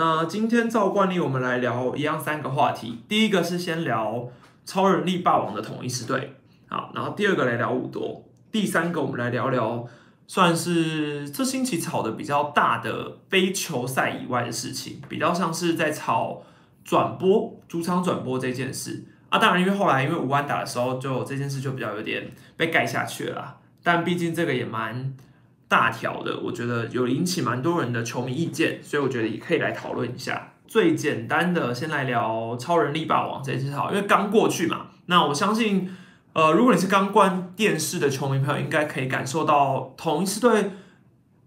那今天照惯例，我们来聊一样三个话题。第一个是先聊超人力霸王的统一狮队，好，然后第二个来聊五多，第三个我们来聊聊算是这星期炒的比较大的非球赛以外的事情，比较像是在炒转播主场转播这件事啊。当然，因为后来因为五万打的时候，就这件事就比较有点被盖下去了。但毕竟这个也蛮。大条的，我觉得有引起蛮多人的球迷意见，所以我觉得也可以来讨论一下。最简单的，先来聊超人力霸王这件事好，因为刚过去嘛。那我相信，呃，如果你是刚关电视的球迷朋友，应该可以感受到同一支队，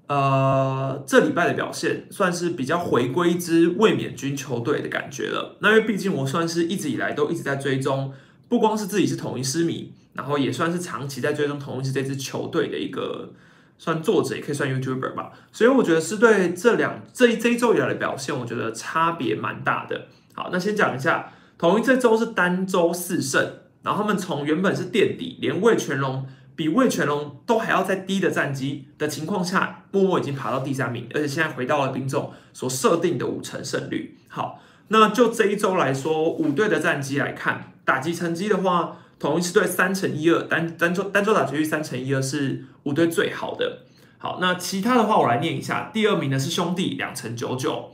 呃，这礼拜的表现算是比较回归一支卫冕军球队的感觉了。那因为毕竟我算是一直以来都一直在追踪，不光是自己是统一狮迷，然后也算是长期在追踪统一狮这支球队的一个。算作者也可以算 YouTuber 吧，所以我觉得是对这两这这一周以来的表现，我觉得差别蛮大的。好，那先讲一下，同一这周是单周四胜，然后他们从原本是垫底，连魏全龙比魏全龙都还要再低的战绩的情况下，默默已经爬到第三名，而且现在回到了兵众所设定的五成胜率。好，那就这一周来说，五队的战绩来看，打击成绩的话。同一支队三乘一二单单周单周打击率三乘一二是五队最好的。好，那其他的话我来念一下。第二名的是兄弟两乘九九，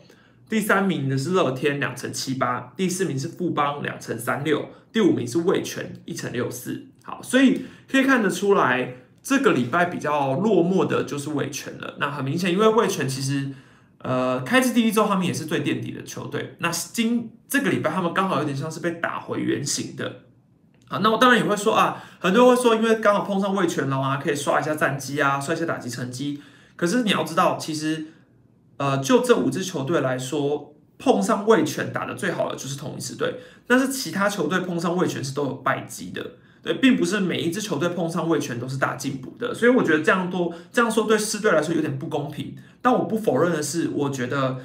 第三名的是乐天两乘七八，第四名是富邦两乘三六，第五名是味全一乘六四。好，所以可以看得出来，这个礼拜比较落寞的就是味全了。那很明显，因为味全其实呃开至第一周他们也是最垫底的球队。那今这个礼拜他们刚好有点像是被打回原形的。啊，那我当然也会说啊，很多人会说，因为刚好碰上魏全龙啊，可以刷一下战绩啊，刷一下打击成绩。可是你要知道，其实，呃，就这五支球队来说，碰上魏全打的最好的就是同一支队，但是其他球队碰上魏全是都有败绩的，对，并不是每一支球队碰上魏全都是大进步的。所以我觉得这样多这样说对四队来说有点不公平。但我不否认的是，我觉得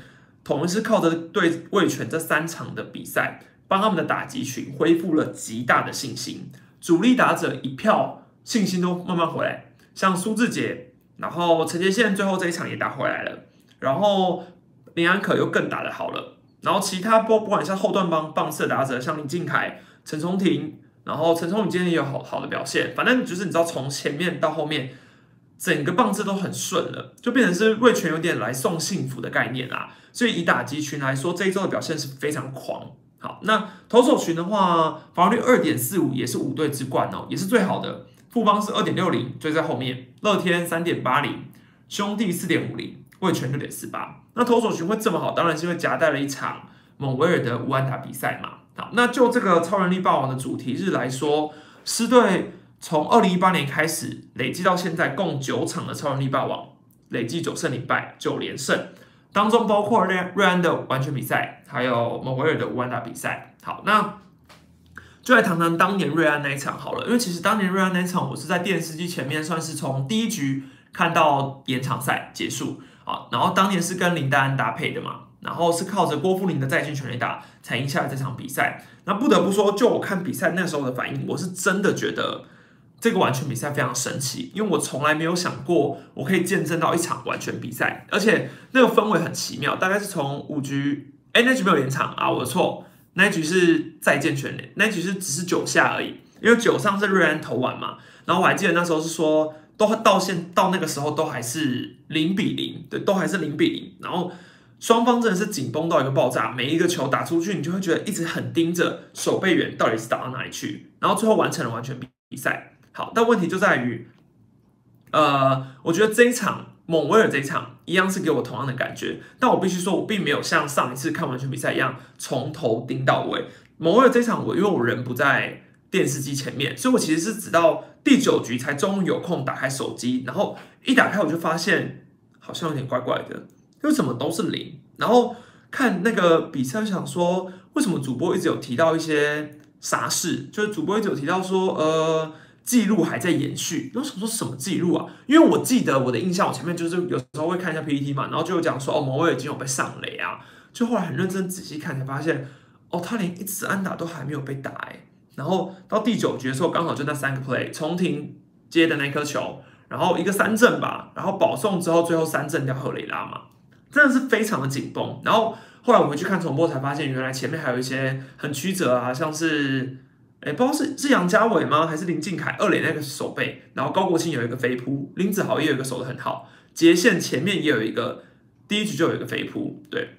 同一是靠着对魏全这三场的比赛。帮他们的打击群恢复了极大的信心，主力打者一票信心都慢慢回来，像苏志杰，然后陈杰宪最后这一场也打回来了，然后林安可又更打得好了，然后其他不不管像后段帮棒次打者，像林敬凯、陈松廷，然后陈松廷今天也有好好的表现，反正就是你知道从前面到后面，整个棒次都很顺了，就变成是魏权有点来送幸福的概念啦，所以以打击群来说，这一周的表现是非常狂。好，那投手群的话，防御率二点四五也是五队之冠哦，也是最好的。富邦是二点六零，追在后面。乐天三点八零，兄弟四点五零，味全六点四八。那投手群会这么好，当然是因为夹带了一场蒙威尔的无安打比赛嘛。好，那就这个超人力霸王的主题日来说，狮队从二零一八年开始累计到现在，共九场的超人力霸王，累计九胜零败，九连胜。当中包括瑞瑞安的完全比赛，还有蒙维尔的无安打比赛。好，那就来谈谈当年瑞安那一场好了。因为其实当年瑞安那一场，我是在电视机前面，算是从第一局看到延长赛结束啊。然后当年是跟林丹搭配的嘛，然后是靠着郭富林的在线全垒打才赢下了这场比赛。那不得不说，就我看比赛那时候的反应，我是真的觉得。这个完全比赛非常神奇，因为我从来没有想过我可以见证到一场完全比赛，而且那个氛围很奇妙。大概是从五局，哎，那局没有延长啊，我的错，那一局是再见全垒，那一局是只是九下而已，因为九上是瑞安投完嘛。然后我还记得那时候是说，都到现到那个时候都还是零比零，对，都还是零比零。然后双方真的是紧绷到一个爆炸，每一个球打出去，你就会觉得一直很盯着守备员到底是打到哪里去，然后最后完成了完全比比赛。好，但问题就在于，呃，我觉得这一场蒙威尔这一场一样是给我同样的感觉，但我必须说，我并没有像上一次看完全比赛一样从头盯到尾。蒙威尔这场，我因为我人不在电视机前面，所以我其实是直到第九局才终于有空打开手机，然后一打开我就发现好像有点怪怪的，为什么都是零？然后看那个比赛，想说为什么主播一直有提到一些啥事？就是主播一直有提到说，呃。记录还在延续，我想说什么记录啊？因为我记得我的印象，我前面就是有时候会看一下 PPT 嘛，然后就有讲说哦，某位已经有被上雷啊，就后来很认真仔细看才发现，哦，他连一次安打都还没有被打哎，然后到第九局的时候，刚好就那三个 play，重庭接的那颗球，然后一个三振吧，然后保送之后最后三振掉赫雷拉嘛，真的是非常的紧绷，然后后来我回去看重播才发现，原来前面还有一些很曲折啊，像是，哎，不知道是是杨家伟吗，还是林敬凯二垒那个手背，然后高国庆有一个飞扑，林子豪也有一个守得很好，杰线前面也有一个，第一局就有一个飞扑，对。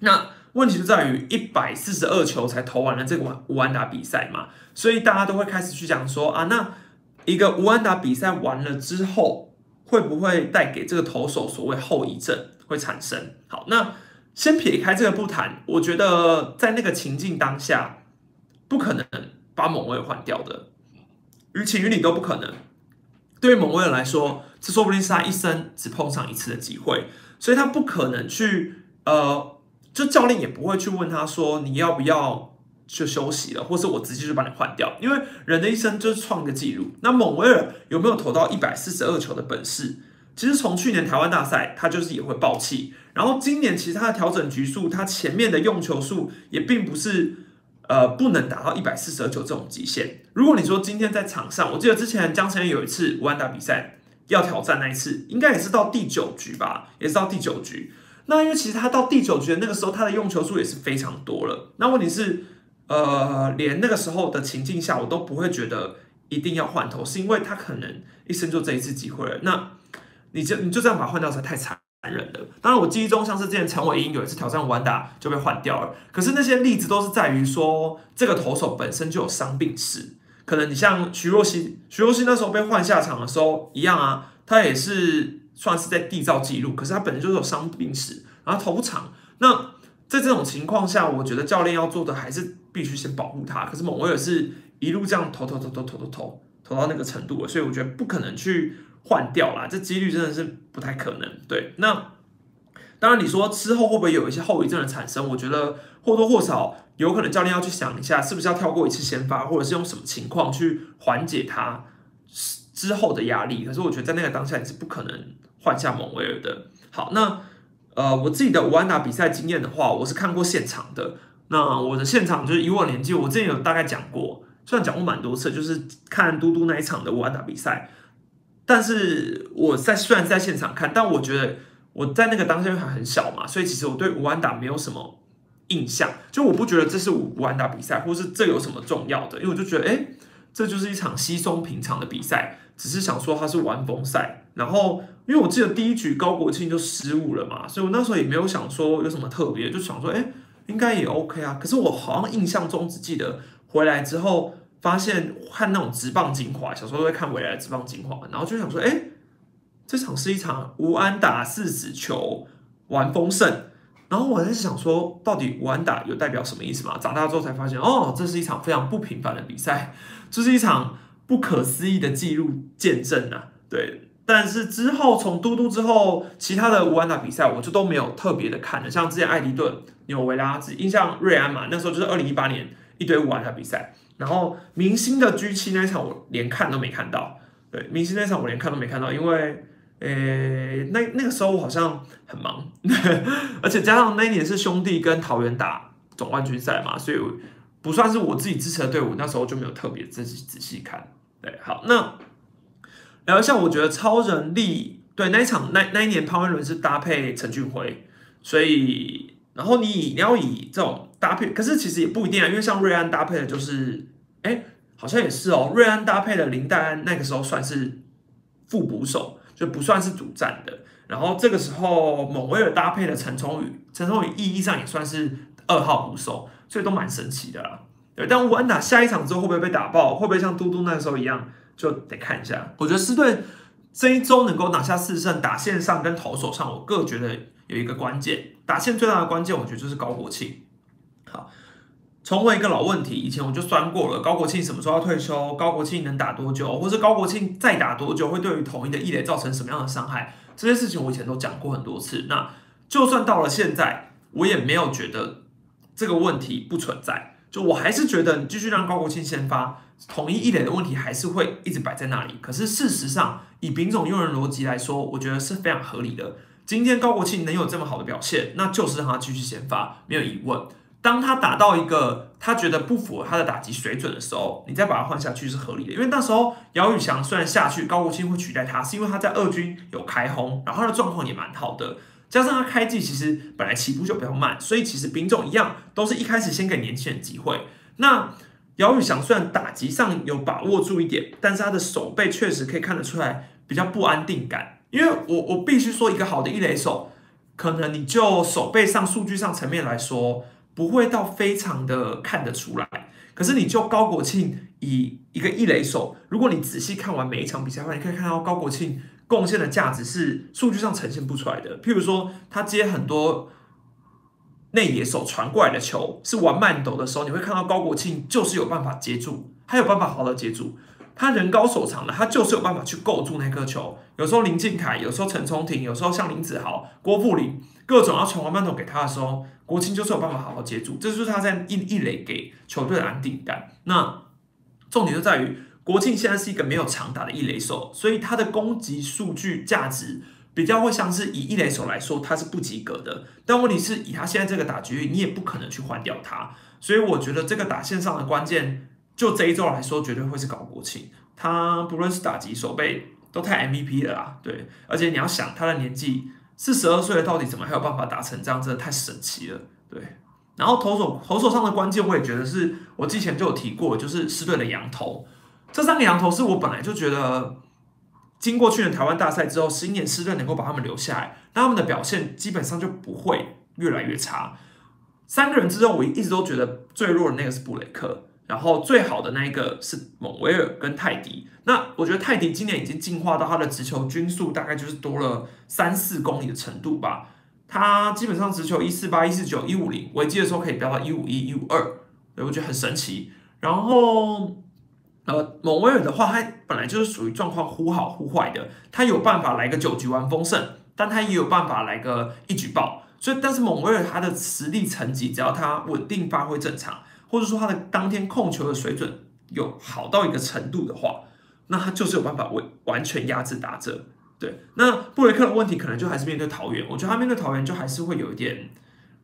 那问题就在于一百四十二球才投完了这个无安打比赛嘛，所以大家都会开始去讲说啊，那一个无安打比赛完了之后，会不会带给这个投手所谓后遗症会产生？好，那。先撇开这个不谈，我觉得在那个情境当下，不可能把蒙威尔换掉的，于情于理都不可能。对于蒙威尔来说，这说不定是他一生只碰上一次的机会，所以他不可能去，呃，就教练也不会去问他说你要不要去休息了，或是我直接就把你换掉，因为人的一生就是创个记录。那蒙威尔有没有投到一百四十二球的本事？其实从去年台湾大赛，他就是也会爆气。然后今年其实他的调整局数，他前面的用球数也并不是呃不能达到一百四十二球这种极限。如果你说今天在场上，我记得之前江晨有一次五安打比赛要挑战那一次，应该也是到第九局吧，也是到第九局。那因为其实他到第九局的那个时候，他的用球数也是非常多了。那问题是，呃，连那个时候的情境下，我都不会觉得一定要换头，是因为他可能一生就这一次机会了。那你就你就这样把他换掉，才太惨忍的。当然，我记忆中像是之前陈伟英有一次挑战完打就被换掉了。可是那些例子都是在于说，这个投手本身就有伤病史。可能你像徐若曦，徐若曦那时候被换下场的时候一样啊，他也是算是在缔造记录。可是他本身就是有伤病史，然后投不长。那在这种情况下，我觉得教练要做的还是必须先保护他。可是蒙威尔是一路这样投投投投投投投投到那个程度了，所以我觉得不可能去。换掉啦，这几率真的是不太可能。对，那当然你说之后会不会有一些后遗症的产生？我觉得或多或少有可能，教练要去想一下，是不是要跳过一次先发，或者是用什么情况去缓解他之后的压力。可是我觉得在那个当下你是不可能换下蒙威尔的。好，那呃，我自己的五安打比赛经验的话，我是看过现场的。那我的现场就是以我年纪，我之前有大概讲过，虽然讲过蛮多次，就是看嘟嘟那一场的五安打比赛。但是我在虽然在现场看，但我觉得我在那个当下还很小嘛，所以其实我对吴安达没有什么印象，就我不觉得这是吴安达比赛，或是这有什么重要的，因为我就觉得，哎，这就是一场稀松平常的比赛，只是想说它是玩风赛。然后因为我记得第一局高国庆就失误了嘛，所以我那时候也没有想说有什么特别，就想说，哎，应该也 OK 啊。可是我好像印象中只记得回来之后。发现看那种直棒精华，小时候都会看未来的直棒精华，然后就想说，哎，这场是一场吴安打四子球玩丰盛，然后我在想说，到底吴安打有代表什么意思吗？长大之后才发现，哦，这是一场非常不平凡的比赛，这是一场不可思议的记录见证啊！对，但是之后从嘟嘟之后，其他的无安打比赛我就都没有特别的看了，像之前艾迪顿、纽维拉，印象瑞安嘛，那时候就是二零一八年一堆无安打比赛。然后明星的 G 七那场我连看都没看到，对，明星那场我连看都没看到，因为，呃，那那个时候我好像很忙，而且加上那一年是兄弟跟桃园打总冠军赛嘛，所以不算是我自己支持的队伍，那时候就没有特别仔细仔细看。对，好，那聊一下，我觉得超人力对那一场那那一年潘威伦是搭配陈俊辉，所以。然后你你要以这种搭配，可是其实也不一定啊，因为像瑞安搭配的就是，哎，好像也是哦，瑞安搭配的林黛安那个时候算是副捕手，就不算是主战的。然后这个时候蒙威尔搭配的陈崇宇，陈崇宇意义上也算是二号捕手，所以都蛮神奇的啦。对，但乌安打下一场之后会不会被打爆？会不会像嘟嘟那时候一样？就得看一下。我觉得斯队这一周能够拿下四胜，打线上跟投手上，我个人觉得。有一个关键，打线最大的关键，我觉得就是高国庆。重温一个老问题，以前我就算过了，高国庆什么时候要退休？高国庆能打多久？或者高国庆再打多久，会对于统一的异垒造成什么样的伤害？这些事情我以前都讲过很多次。那就算到了现在，我也没有觉得这个问题不存在。就我还是觉得，你继续让高国庆先发，统一异垒的问题还是会一直摆在那里。可是事实上，以丙种用人逻辑来说，我觉得是非常合理的。今天高国庆能有这么好的表现，那就是让他继续先发，没有疑问。当他打到一个他觉得不符合他的打击水准的时候，你再把他换下去是合理的。因为那时候姚宇翔虽然下去，高国庆会取代他，是因为他在二军有开轰，然后他的状况也蛮好的。加上他开季其实本来起步就比较慢，所以其实兵种一样都是一开始先给年轻人机会。那姚宇翔虽然打击上有把握住一点，但是他的手背确实可以看得出来比较不安定感。因为我我必须说，一个好的一垒手，可能你就手背上数据上层面来说，不会到非常的看得出来。可是你就高国庆以一个一垒手，如果你仔细看完每一场比赛的话，你可以看到高国庆贡献的价值是数据上呈现不出来的。譬如说，他接很多内野手传过来的球是玩慢抖的时候，你会看到高国庆就是有办法接住，他有办法好好接住。他人高手长的，他就是有办法去构住那颗球。有时候林敬凯，有时候陈聪廷，有时候像林子豪、郭富林，各种要传完慢投给他的时候，国庆就是有办法好好接住。这就是他在一一垒给球队的安定感。那重点就在于国庆现在是一个没有强打的一垒手，所以他的攻击数据价值比较会像是以一垒手来说，他是不及格的。但问题是以他现在这个打局，你也不可能去换掉他。所以我觉得这个打线上的关键。就这一周来说，绝对会是搞国庆。他不论是打击、手背都太 MVP 了啦，对。而且你要想他的年纪四十二岁，到底怎么还有办法打成这样，真的太神奇了，对。然后投手投手上的关键，我也觉得是我之前就有提过，就是狮队的羊头。这三个羊头是我本来就觉得，经过去年台湾大赛之后，新年狮队能够把他们留下来，那他们的表现基本上就不会越来越差。三个人之中，我一直都觉得最弱的那个是布雷克。然后最好的那一个是蒙维尔跟泰迪，那我觉得泰迪今年已经进化到他的直球均速大概就是多了三四公里的程度吧，他基本上直球一四八、一四九、一五零，危机的时候可以飙到一五一、一五二，对我觉得很神奇。然后呃，蒙维尔的话，他本来就是属于状况忽好忽坏的，他有办法来个九局完封胜，但他也有办法来个一举爆，所以但是蒙维尔他的实力层级，只要他稳定发挥正常。或者说他的当天控球的水准有好到一个程度的话，那他就是有办法完完全压制打者。对，那布雷克的问题可能就还是面对桃园，我觉得他面对桃园就还是会有一点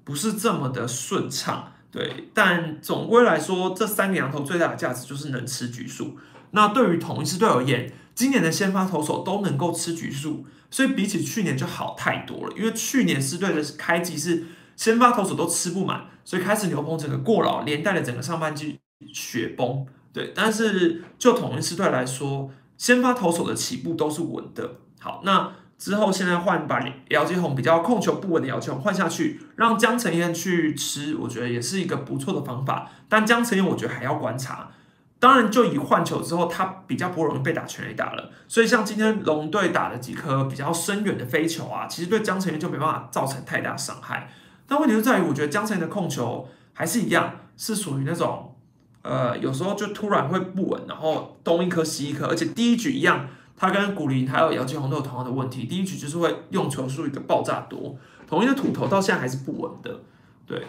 不是这么的顺畅。对，但总归来说，这三个羊头最大的价值就是能吃局数。那对于同一支队而言，今年的先发投手都能够吃局数，所以比起去年就好太多了。因为去年是队的开季是。先发投手都吃不满，所以开始牛棚整个过劳，连带了整个上半季雪崩。对，但是就统一师队来说，先发投手的起步都是稳的。好，那之后现在换把姚继宏比较控球不稳的姚继宏换下去，让江承彦去吃，我觉得也是一个不错的方法。但江承彦我觉得还要观察。当然，就以换球之后，他比较不容易被打全垒打了。所以像今天龙队打的几颗比较深远的飞球啊，其实对江承彦就没办法造成太大伤害。但问题就在于，我觉得江晨的控球还是一样，是属于那种，呃，有时候就突然会不稳，然后东一颗西一颗，而且第一局一样，他跟古林还有姚继红都有同样的问题，第一局就是会用球数一个爆炸多，同一个土头到现在还是不稳的，对。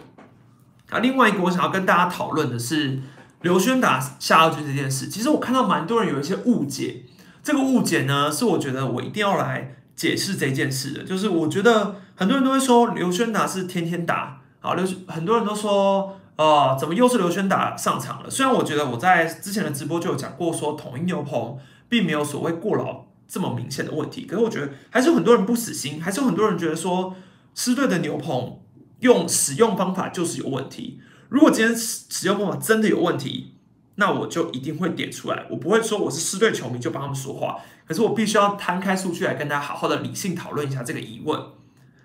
啊，另外一个我想要跟大家讨论的是刘轩打下二局这件事，其实我看到蛮多人有一些误解，这个误解呢，是我觉得我一定要来解释这件事的，就是我觉得。很多人都会说刘轩达是天天打，好刘很多人都说，呃，怎么又是刘轩达上场了？虽然我觉得我在之前的直播就有讲过，说统一牛棚并没有所谓过劳这么明显的问题，可是我觉得还是有很多人不死心，还是有很多人觉得说狮队的牛棚用使用方法就是有问题。如果今天使使用方法真的有问题，那我就一定会点出来，我不会说我是狮队球迷就帮他们说话，可是我必须要摊开数据来跟大家好好的理性讨论一下这个疑问。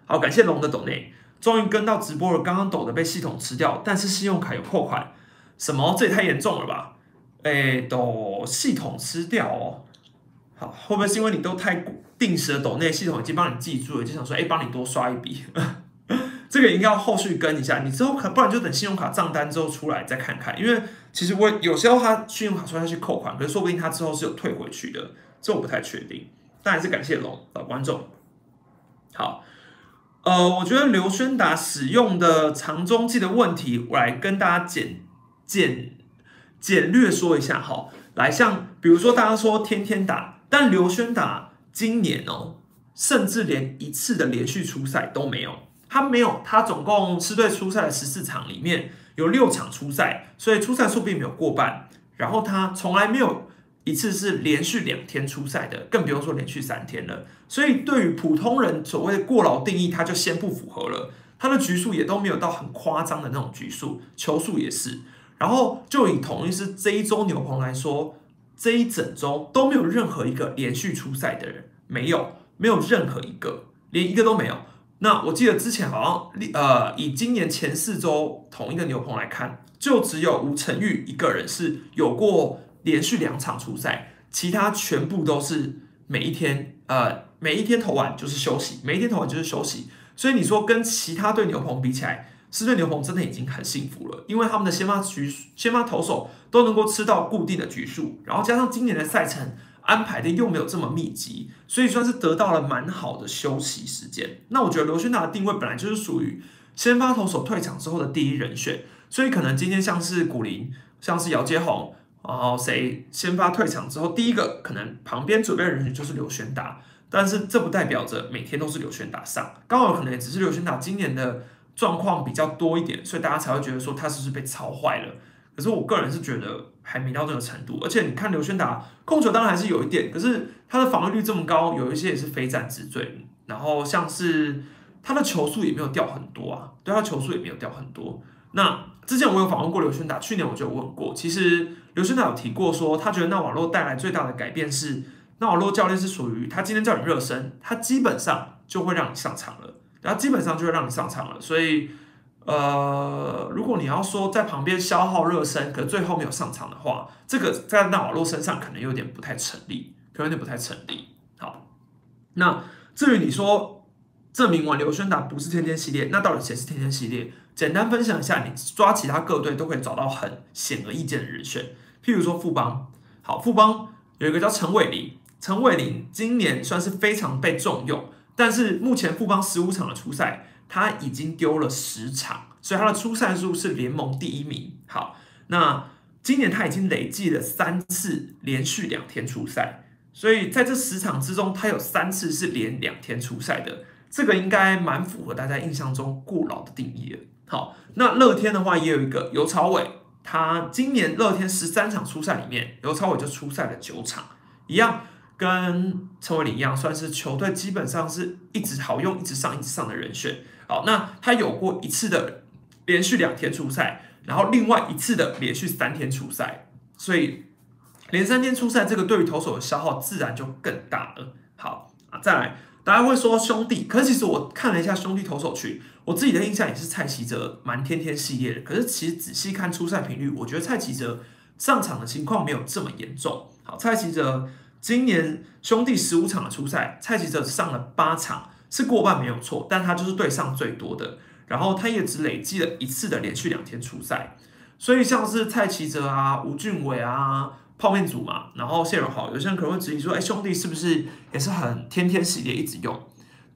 好，感谢龙的抖内，终于跟到直播了。刚刚抖的被系统吃掉，但是信用卡有扣款，什么？这也太严重了吧？哎，抖系统吃掉哦。好，会不会是因为你都太定时的抖内，系统已经帮你记住了，就想说，哎，帮你多刷一笔。这个应该要后续跟一下，你之后可不然就等信用卡账单之后出来再看看，因为其实我有时候他信用卡刷下去扣款，可是说不定他之后是有退回去的，这我不太确定。但还是感谢龙老观众。好。呃，我觉得刘轩达使用的长中继的问题，我来跟大家简简简略说一下哈。来，像比如说大家说天天打，但刘轩达今年哦，甚至连一次的连续出赛都没有。他没有，他总共是队出赛的十四场里面有六场出赛，所以出赛数并没有过半。然后他从来没有。一次是连续两天出赛的，更不用说连续三天了。所以对于普通人所谓的过劳定义，他就先不符合了。他的局数也都没有到很夸张的那种局数，球数也是。然后就以同一是这一周牛棚来说，这一整周都没有任何一个连续出赛的人，没有，没有任何一个，连一个都没有。那我记得之前好像，呃，以今年前四周同一个牛棚来看，就只有吴成玉一个人是有过连续两场出赛，其他全部都是每一天，呃，每一天投完就是休息，每一天投完就是休息。所以你说跟其他队牛棚比起来，四队牛棚真的已经很幸福了，因为他们的先发局、先发投手都能够吃到固定的局数，然后加上今年的赛程。安排的又没有这么密集，所以算是得到了蛮好的休息时间。那我觉得刘轩达的定位本来就是属于先发投手退场之后的第一人选，所以可能今天像是古林，像是姚杰宏，然后谁先发退场之后，第一个可能旁边准备的人选就是刘轩达，但是这不代表着每天都是刘轩达上，刚好可能也只是刘轩达今年的状况比较多一点，所以大家才会觉得说他是不是被操坏了。可是我个人是觉得还没到这个程度，而且你看刘轩达控球当然还是有一点，可是他的防御率这么高，有一些也是非战之罪。然后像是他的球速也没有掉很多啊，对他球速也没有掉很多。那之前我有访问过刘轩达，去年我就有问过，其实刘轩达有提过说，他觉得纳瓦洛带来最大的改变是，纳瓦洛教练是属于他今天叫你热身，他基本上就会让你上场了，然后基本上就会让你上场了，所以。呃，如果你要说在旁边消耗热身，可最后没有上场的话，这个在纳瓦洛身上可能有点不太成立，可能有点不太成立。好，那至于你说证明完刘轩达不是天天系列，那到底谁是天天系列？简单分享一下，你抓其他各队都可以找到很显而易见的人选，譬如说富邦，好，富邦有一个叫陈伟林，陈伟林今年算是非常被重用，但是目前富邦十五场的初赛。他已经丢了十场，所以他的出赛数是联盟第一名。好，那今年他已经累计了三次连续两天出赛，所以在这十场之中，他有三次是连两天出赛的，这个应该蛮符合大家印象中过劳的定义了。好，那乐天的话也有一个尤朝伟，他今年乐天十三场出赛里面，尤朝伟就出赛了九场，一样。跟陈伟林一样，算是球队基本上是一直好用、一直上、一直上的人选。好，那他有过一次的连续两天出赛，然后另外一次的连续三天出赛，所以连三天出赛，这个对于投手的消耗自然就更大了。好啊，再来，大家会说兄弟，可是其实我看了一下兄弟投手群，我自己的印象也是蔡奇哲蛮天天系列的。可是其实仔细看出赛频率，我觉得蔡奇哲上场的情况没有这么严重。好，蔡奇哲。今年兄弟十五场的初赛，蔡奇哲上了八场，是过半没有错，但他就是对上最多的，然后他也只累积了一次的连续两天出赛，所以像是蔡奇哲啊、吴俊伟啊、泡面组嘛，然后谢荣豪，有些人可能会质疑说，哎，兄弟是不是也是很天天系列一直用？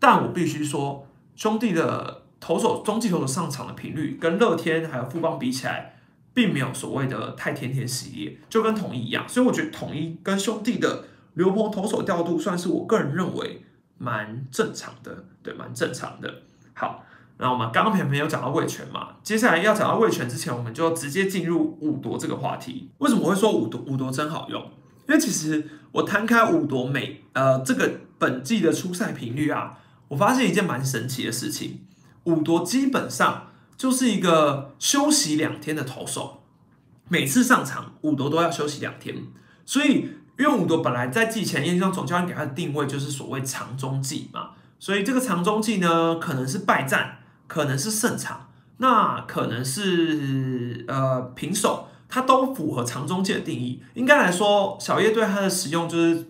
但我必须说，兄弟的投手中继投手上场的频率跟乐天还有富邦比起来，并没有所谓的太天天系列，就跟统一一样，所以我觉得统一跟兄弟的。刘鹏投手调度算是我个人认为蛮正常的，对，蛮正常的。好，那我们刚刚朋友讲到魏权嘛，接下来要讲到魏权之前，我们就直接进入五夺这个话题。为什么会说五夺五夺真好用？因为其实我摊开五夺每呃这个本季的出赛频率啊，我发现一件蛮神奇的事情，五夺基本上就是一个休息两天的投手，每次上场五夺都要休息两天，所以。因为五夺本来在季前，验证总教练给他的定位就是所谓长中计嘛，所以这个长中计呢，可能是败战，可能是胜场，那可能是呃平手，它都符合长中计的定义。应该来说，小叶对他的使用就是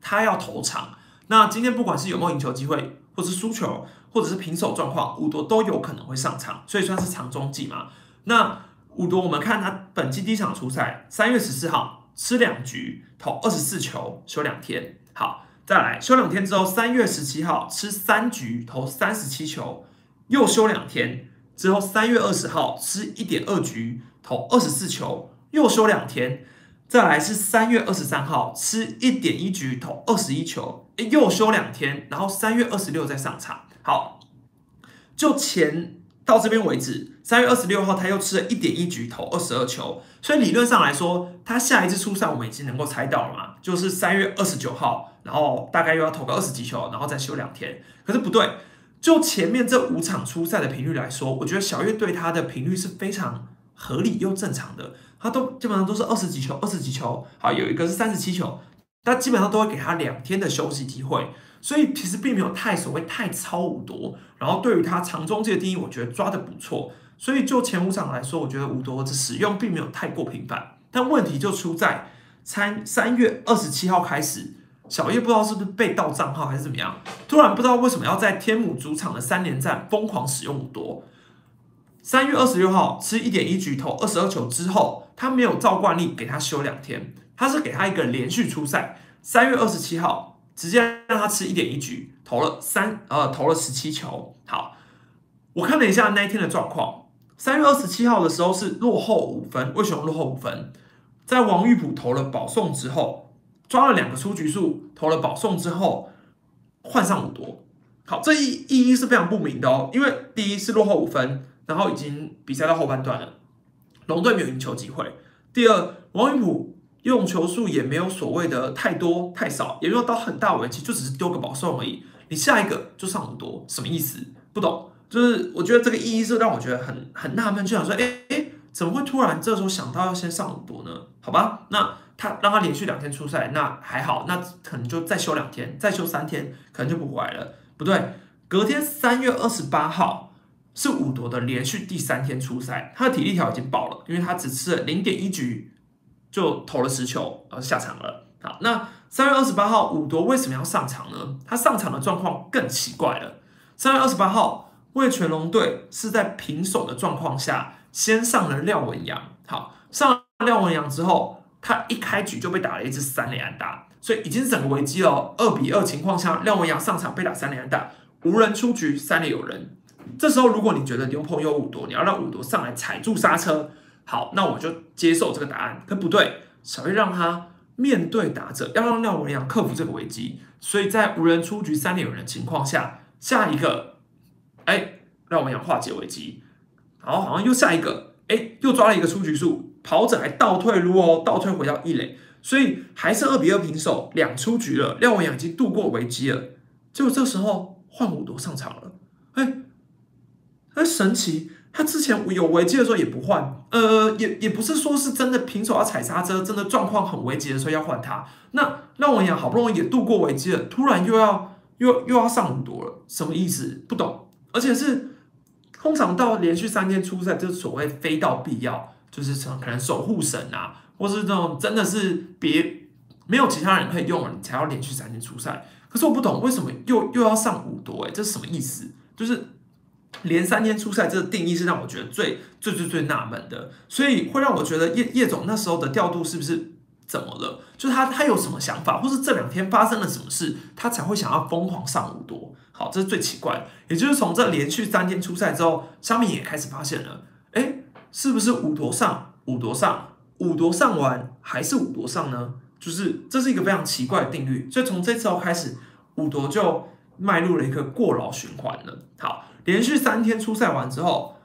他要投长。那今天不管是有没有赢球机会，或是输球，或者是平手状况，五夺都有可能会上场，所以算是长中计嘛。那五夺我们看他本季第一场出赛，三月十四号。吃两局，投二十四球，休两天。好，再来休两天之后，三月十七号吃三局，投三十七球，又休两天。之后三月二十号吃一点二局，投二十四球，又休两天。再来是三月二十三号吃一点一局，投二十一球，又休两天。然后三月二十六再上场。好，就前到这边为止，三月二十六号他又吃了一点一局投二十二球，所以理论上来说，他下一次出赛我们已经能够猜到了嘛，就是三月二十九号，然后大概又要投个二十几球，然后再休两天。可是不对，就前面这五场出赛的频率来说，我觉得小月对他的频率是非常合理又正常的，他都基本上都是二十几球，二十几球，好有一个是三十七球，他基本上都会给他两天的休息机会。所以其实并没有太所谓太超五夺，然后对于他长中界的定义，我觉得抓的不错。所以就前五场来说，我觉得五夺的使用并没有太过频繁。但问题就出在三三月二十七号开始，小叶不知道是不是被盗账号还是怎么样，突然不知道为什么要在天母主场的三连战疯狂使用五夺。三月二十六号吃一点一局投二十二球之后，他没有照惯例给他休两天，他是给他一个连续出赛。三月二十七号。直接让他吃一点一局，投了三呃投了十七球。好，我看了一下那一天的状况，三月二十七号的时候是落后五分，为什么落后五分？在王玉普投了保送之后，抓了两个出局数，投了保送之后换上五多。好，这意意义是非常不明的哦，因为第一是落后五分，然后已经比赛到后半段了，龙队没有赢球机会。第二，王玉普。用球数也没有所谓的太多太少，也没有到很大危机，就只是丢个保送而已。你下一个就上五多，什么意思？不懂。就是我觉得这个意义是让我觉得很很纳闷，就想说，哎哎，怎么会突然这时候想到要先上五多呢？好吧，那他让他连续两天出赛，那还好，那可能就再休两天，再休三天，可能就不回来了。不对，隔天三月二十八号是五夺的连续第三天出赛，他的体力条已经爆了，因为他只吃了零点一局。就投了十球，然后下场了。好，那三月二十八号五夺为什么要上场呢？他上场的状况更奇怪了。三月二十八号，魏全龙队是在平手的状况下，先上了廖文阳。好，上了廖文阳之后，他一开局就被打了一支三连安打，所以已经是整个危机了。二比二情况下，廖文阳上场被打三连安打，无人出局，三垒有人。这时候，如果你觉得牛棚有五夺，你要让五夺上来踩住刹车。好，那我就接受这个答案。可不对，小叶让他面对打者，要让廖文阳克服这个危机。所以在无人出局、三连有人的情况下，下一个，哎，廖文阳化解危机。然后好像又下一个，哎，又抓了一个出局数，跑者还倒退路哦，倒退回到一垒，所以还是二比二平手，两出局了。廖文阳已经度过危机了。结果这时候换五夺上场了，哎，哎，神奇。他之前有危机的时候也不换，呃，也也不是说是真的平手要踩刹车，真的状况很危急的时候要换他。那让我讲好不容易也度过危机了，突然又要又又要上五夺了，什么意思？不懂。而且是通常到连续三天出赛，就是所谓非到必要，就是可能守护神啊，或是这种真的是别没有其他人可以用了，你才要连续三天出赛。可是我不懂为什么又又要上五夺？哎，这是什么意思？就是。连三天出赛，这个定义是让我觉得最最最最纳闷的，所以会让我觉得叶叶总那时候的调度是不是怎么了？就是他他有什么想法，或是这两天发生了什么事，他才会想要疯狂上五夺？好，这是最奇怪。也就是从这连续三天出赛之后，商品也开始发现了，哎，是不是五夺上五夺上五夺上完还是五夺上呢？就是这是一个非常奇怪的定律。所以从这次后开始，五夺就迈入了一个过劳循环了。好。连续三天出赛完之后，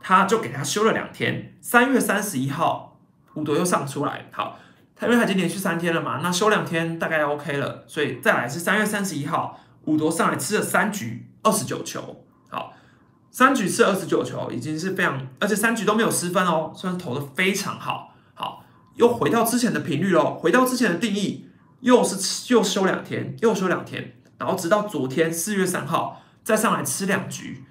他就给他休了两天。三月三十一号，五夺又上出来，好，他因为他已经连续三天了嘛，那休两天大概 OK 了，所以再来是三月三十一号，五夺上来吃了三局二十九球，好，三局吃二十九球已经是非常，而且三局都没有失分哦，算是投的非常好，好，又回到之前的频率喽，回到之前的定义，又是又休两天，又休两天，然后直到昨天四月三号。再上来吃两局，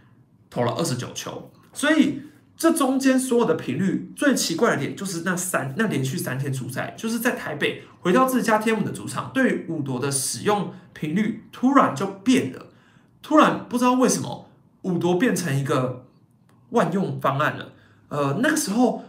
投了二十九球，所以这中间所有的频率最奇怪的点就是那三那连续三天出赛，就是在台北回到自家天母的主场，对于五夺的使用频率突然就变了，突然不知道为什么五夺变成一个万用方案了。呃，那个时候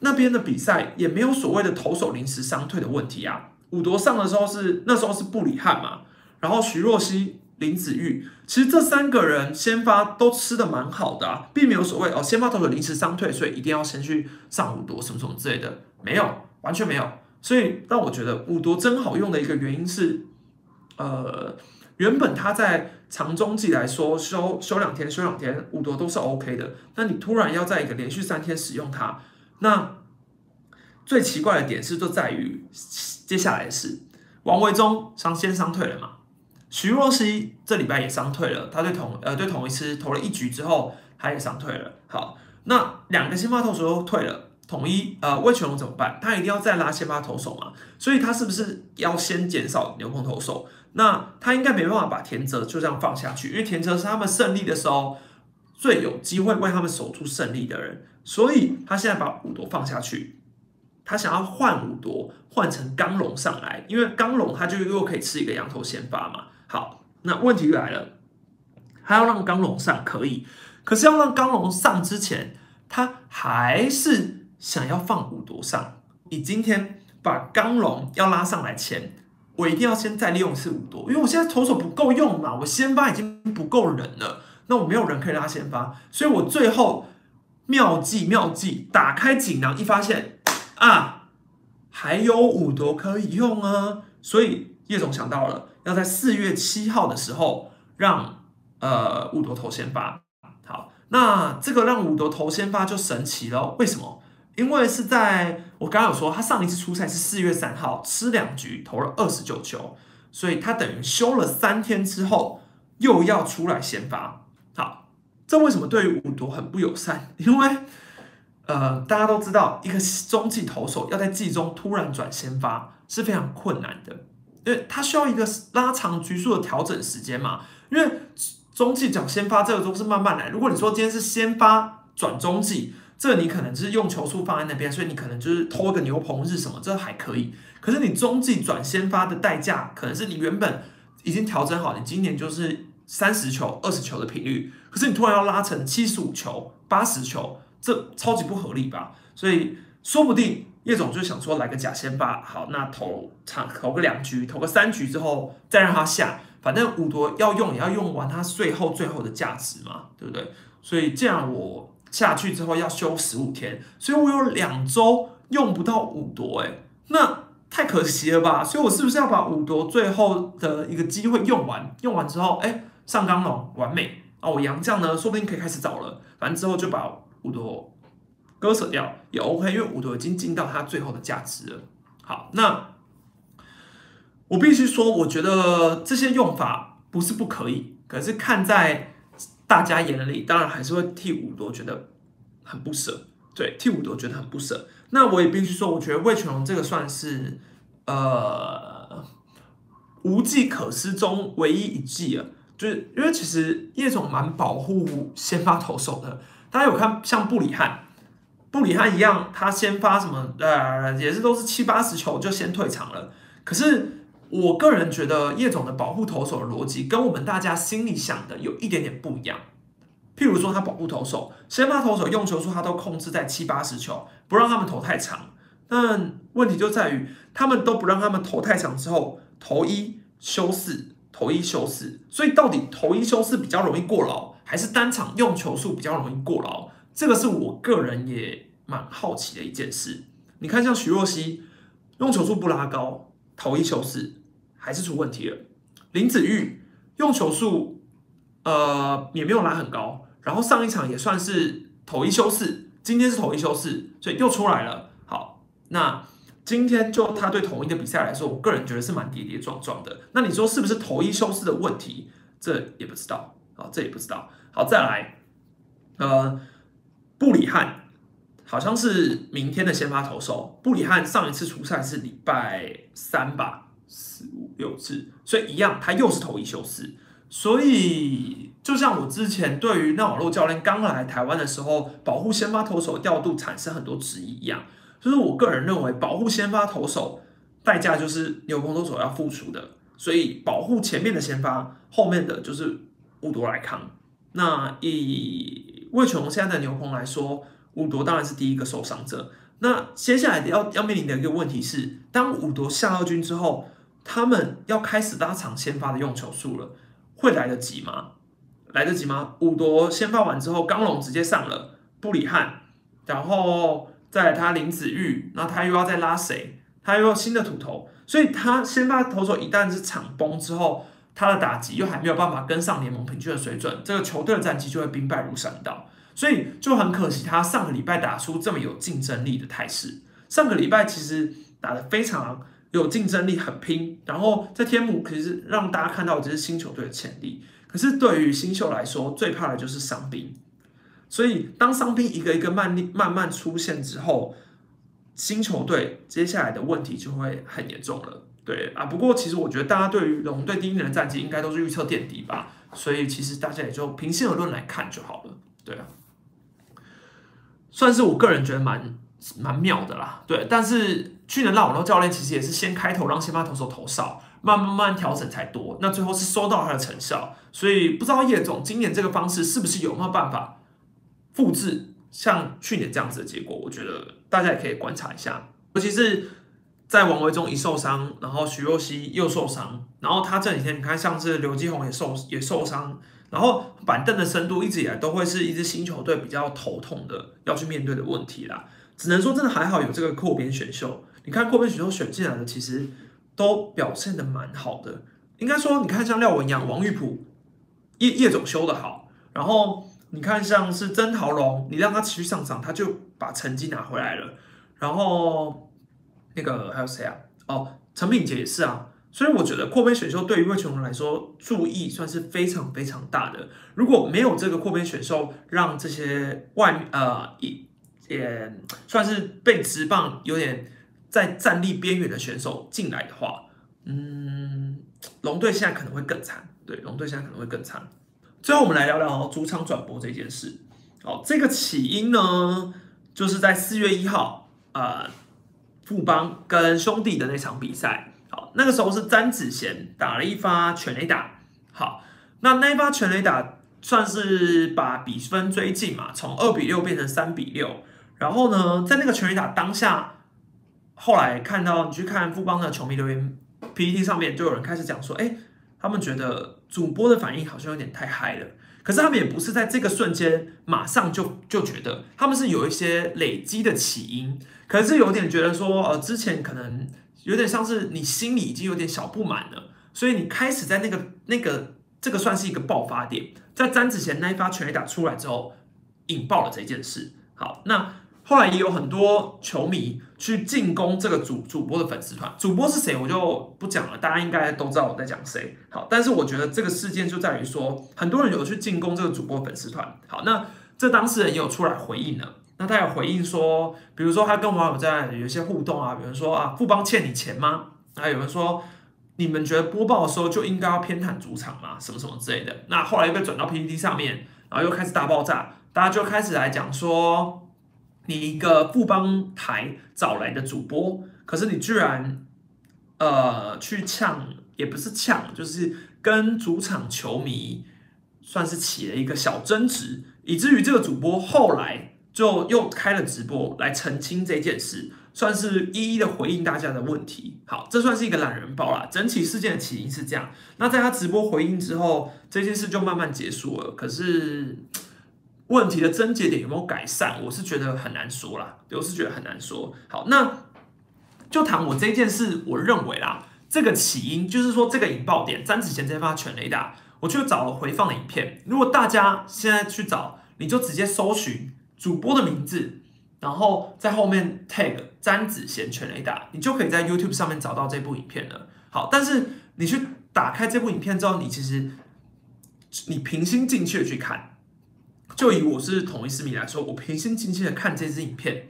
那边的比赛也没有所谓的投手临时伤退的问题啊。五夺上的时候是那时候是布里汉嘛，然后徐若曦。林子玉，其实这三个人先发都吃的蛮好的，并没有所谓哦，先发投手临时伤退，所以一定要先去上五夺什么什么之类的，没有，完全没有。所以让我觉得五夺真好用的一个原因是，呃，原本他在长中继来说休休两天休两天，五夺都是 OK 的。那你突然要在一个连续三天使用它，那最奇怪的点是就在于接下来是王维忠伤先伤退了嘛？徐若曦这礼拜也伤退了，他对同呃对同一次投了一局之后，他也伤退了。好，那两个先发投手都退了，统一呃魏全龙怎么办？他一定要再拉先发投手嘛？所以他是不是要先减少牛棚投手？那他应该没办法把田泽就这样放下去，因为田泽是他们胜利的时候最有机会为他们守住胜利的人，所以他现在把五夺放下去，他想要换五夺换成刚龙上来，因为刚龙他就又可以吃一个羊头先发嘛。好，那问题来了，他要让刚龙上可以，可是要让刚龙上之前，他还是想要放五毒上。你今天把刚龙要拉上来前，我一定要先再利用一次五毒，因为我现在投手不够用嘛，我先发已经不够人了，那我没有人可以拉先发，所以我最后妙计妙计，打开锦囊一发现啊，还有五毒可以用啊，所以叶总想到了。要在四月七号的时候让呃五夺投先发，好，那这个让五夺投先发就神奇了，为什么？因为是在我刚刚有说，他上一次出赛是四月三号，吃两局投了二十九球，所以他等于休了三天之后又要出来先发，好，这为什么对于五夺很不友善？因为呃大家都知道，一个中继投手要在季中突然转先发是非常困难的。因为它需要一个拉长局数的调整时间嘛，因为中继讲先发这个都是慢慢来。如果你说今天是先发转中继，这你可能就是用球数放在那边，所以你可能就是拖个牛棚日什么，这还可以。可是你中继转先发的代价，可能是你原本已经调整好，你今年就是三十球、二十球的频率，可是你突然要拉成七十五球、八十球，这超级不合理吧？所以说不定。叶总就想说来个假先发，好，那投场投个两局，投个三局之后再让他下，反正五夺要用也要用完他最后最后的价值嘛，对不对？所以这样我下去之后要休十五天，所以我有两周用不到五夺，哎，那太可惜了吧？所以我是不是要把五夺最后的一个机会用完？用完之后，哎，上纲龙，完美啊！我杨将呢，说不定可以开始找了，反正之后就把五夺。割舍掉也 OK，因为五夺已经尽到它最后的价值了。好，那我必须说，我觉得这些用法不是不可以，可是看在大家眼里，当然还是会替五夺觉得很不舍。对，替五夺觉得很不舍。那我也必须说，我觉得魏全龙这个算是呃无计可施中唯一一计了，就是因为其实叶总蛮保护先发投手的。大家有看像布里汉？布里汉一样，他先发什么呃，也是都是七八十球就先退场了。可是我个人觉得叶总的保护投手的逻辑跟我们大家心里想的有一点点不一样。譬如说，他保护投手，先发投手用球数他都控制在七八十球，不让他们投太长。但问题就在于，他们都不让他们投太长之后，投一休四，投一休四。所以到底投一休四比较容易过劳，还是单场用球数比较容易过劳？这个是我个人也蛮好奇的一件事。你看，像徐若曦用球数不拉高，投一休四，还是出问题了。林子玉用球数，呃，也没有拉很高，然后上一场也算是投一休四，今天是投一休四，所以又出来了。好，那今天就他对统一的比赛来说，我个人觉得是蛮跌跌撞撞的。那你说是不是投一休四的问题？这也不知道啊，这也不知道。好，再来，呃。布里汉好像是明天的先发投手。布里汉上一次出赛是礼拜三吧，四五六次，所以一样，他又是投一休四。所以就像我之前对于那网络教练刚来台湾的时候，保护先发投手调度产生很多质疑一样，就是我个人认为，保护先发投手代价就是牛棚投手要付出的，所以保护前面的先发，后面的就是五夺来扛。那以魏琼现在的牛棚来说，五夺当然是第一个受伤者。那接下来要要面临的一个问题是，当五夺下二军之后，他们要开始拉长先发的用球数了，会来得及吗？来得及吗？五夺先发完之后，刚龙直接上了布里汉，然后再他林子玉，那他又要再拉谁？他又要新的土头，所以他先发投手一旦是场崩之后，他的打击又还没有办法跟上联盟平均的水准，这个球队的战绩就会兵败如山倒。所以就很可惜，他上个礼拜打出这么有竞争力的态势。上个礼拜其实打得非常有竞争力，很拼。然后在天母，其实让大家看到这是新球队的潜力。可是对于新秀来说，最怕的就是伤兵。所以当伤兵一个一个慢慢慢出现之后，新球队接下来的问题就会很严重了。对啊，不过其实我觉得大家对于龙队第一年的战绩应该都是预测垫底吧。所以其实大家也就平心而论来看就好了。对啊。算是我个人觉得蛮蛮妙的啦，对。但是去年拉网多教练其实也是先开头让先发投手投少，慢慢慢调整才多。那最后是收到他的成效，所以不知道叶总今年这个方式是不是有没有办法复制像去年这样子的结果？我觉得大家也可以观察一下，尤其是在王维忠一受伤，然后徐若曦又受伤，然后他这几天你看像是刘继宏也受也受伤。然后板凳的深度一直以来都会是一支新球队比较头痛的要去面对的问题啦。只能说真的还好有这个扩编选秀，你看扩编选秀选进来的其实都表现的蛮好的。应该说你看像廖文阳、王玉普、叶叶总修的好，然后你看像是曾桃龙，你让他持续上涨，他就把成绩拿回来了。然后那个还有谁啊？哦，陈敏杰也是啊。所以我觉得扩编选秀对于魏琼人来说，注意算是非常非常大的。如果没有这个扩编选秀，让这些外呃也也算是被直棒有点在战力边缘的选手进来的话，嗯，龙队现在可能会更惨。对，龙队现在可能会更惨。最后我们来聊聊主场转播这件事。哦，这个起因呢，就是在四月一号，呃，富邦跟兄弟的那场比赛。好那个时候是詹子贤打了一发全垒打，好，那那一发全垒打算是把比分追进嘛，从二比六变成三比六。然后呢，在那个全垒打当下，后来看到你去看富邦的球迷留言，PPT 上面就有人开始讲说，哎，他们觉得主播的反应好像有点太嗨了。可是他们也不是在这个瞬间马上就就觉得，他们是有一些累积的起因，可是有点觉得说，呃，之前可能。有点像是你心里已经有点小不满了，所以你开始在那个那个这个算是一个爆发点，在詹子贤那一发全垒打出来之后，引爆了这件事。好，那后来也有很多球迷去进攻这个主主播的粉丝团，主播是谁我就不讲了，大家应该都知道我在讲谁。好，但是我觉得这个事件就在于说，很多人有去进攻这个主播粉丝团。好，那这当事人也有出来回应了。那他有回应说，比如说他跟网友在有一些互动啊，比如说啊，富邦欠你钱吗？啊有人说，你们觉得播报的时候就应该要偏袒主场吗？什么什么之类的。那后来又被转到 PPT 上面，然后又开始大爆炸，大家就开始来讲说，你一个富邦台找来的主播，可是你居然呃去呛，也不是呛，就是跟主场球迷算是起了一个小争执，以至于这个主播后来。就又开了直播来澄清这件事，算是一一的回应大家的问题。好，这算是一个懒人包啦。整起事件的起因是这样。那在他直播回应之后，这件事就慢慢结束了。可是问题的症结点有没有改善，我是觉得很难说啦。我是觉得很难说。好，那就谈我这件事，我认为啦，这个起因就是说这个引爆点，詹子贤这发全雷达，我去找了回放的影片。如果大家现在去找，你就直接搜寻。主播的名字，然后在后面 tag 詹子贤全雷达，你就可以在 YouTube 上面找到这部影片了。好，但是你去打开这部影片之后，你其实你平心静气的去看，就以我是统一思迷来说，我平心静气的看这支影片，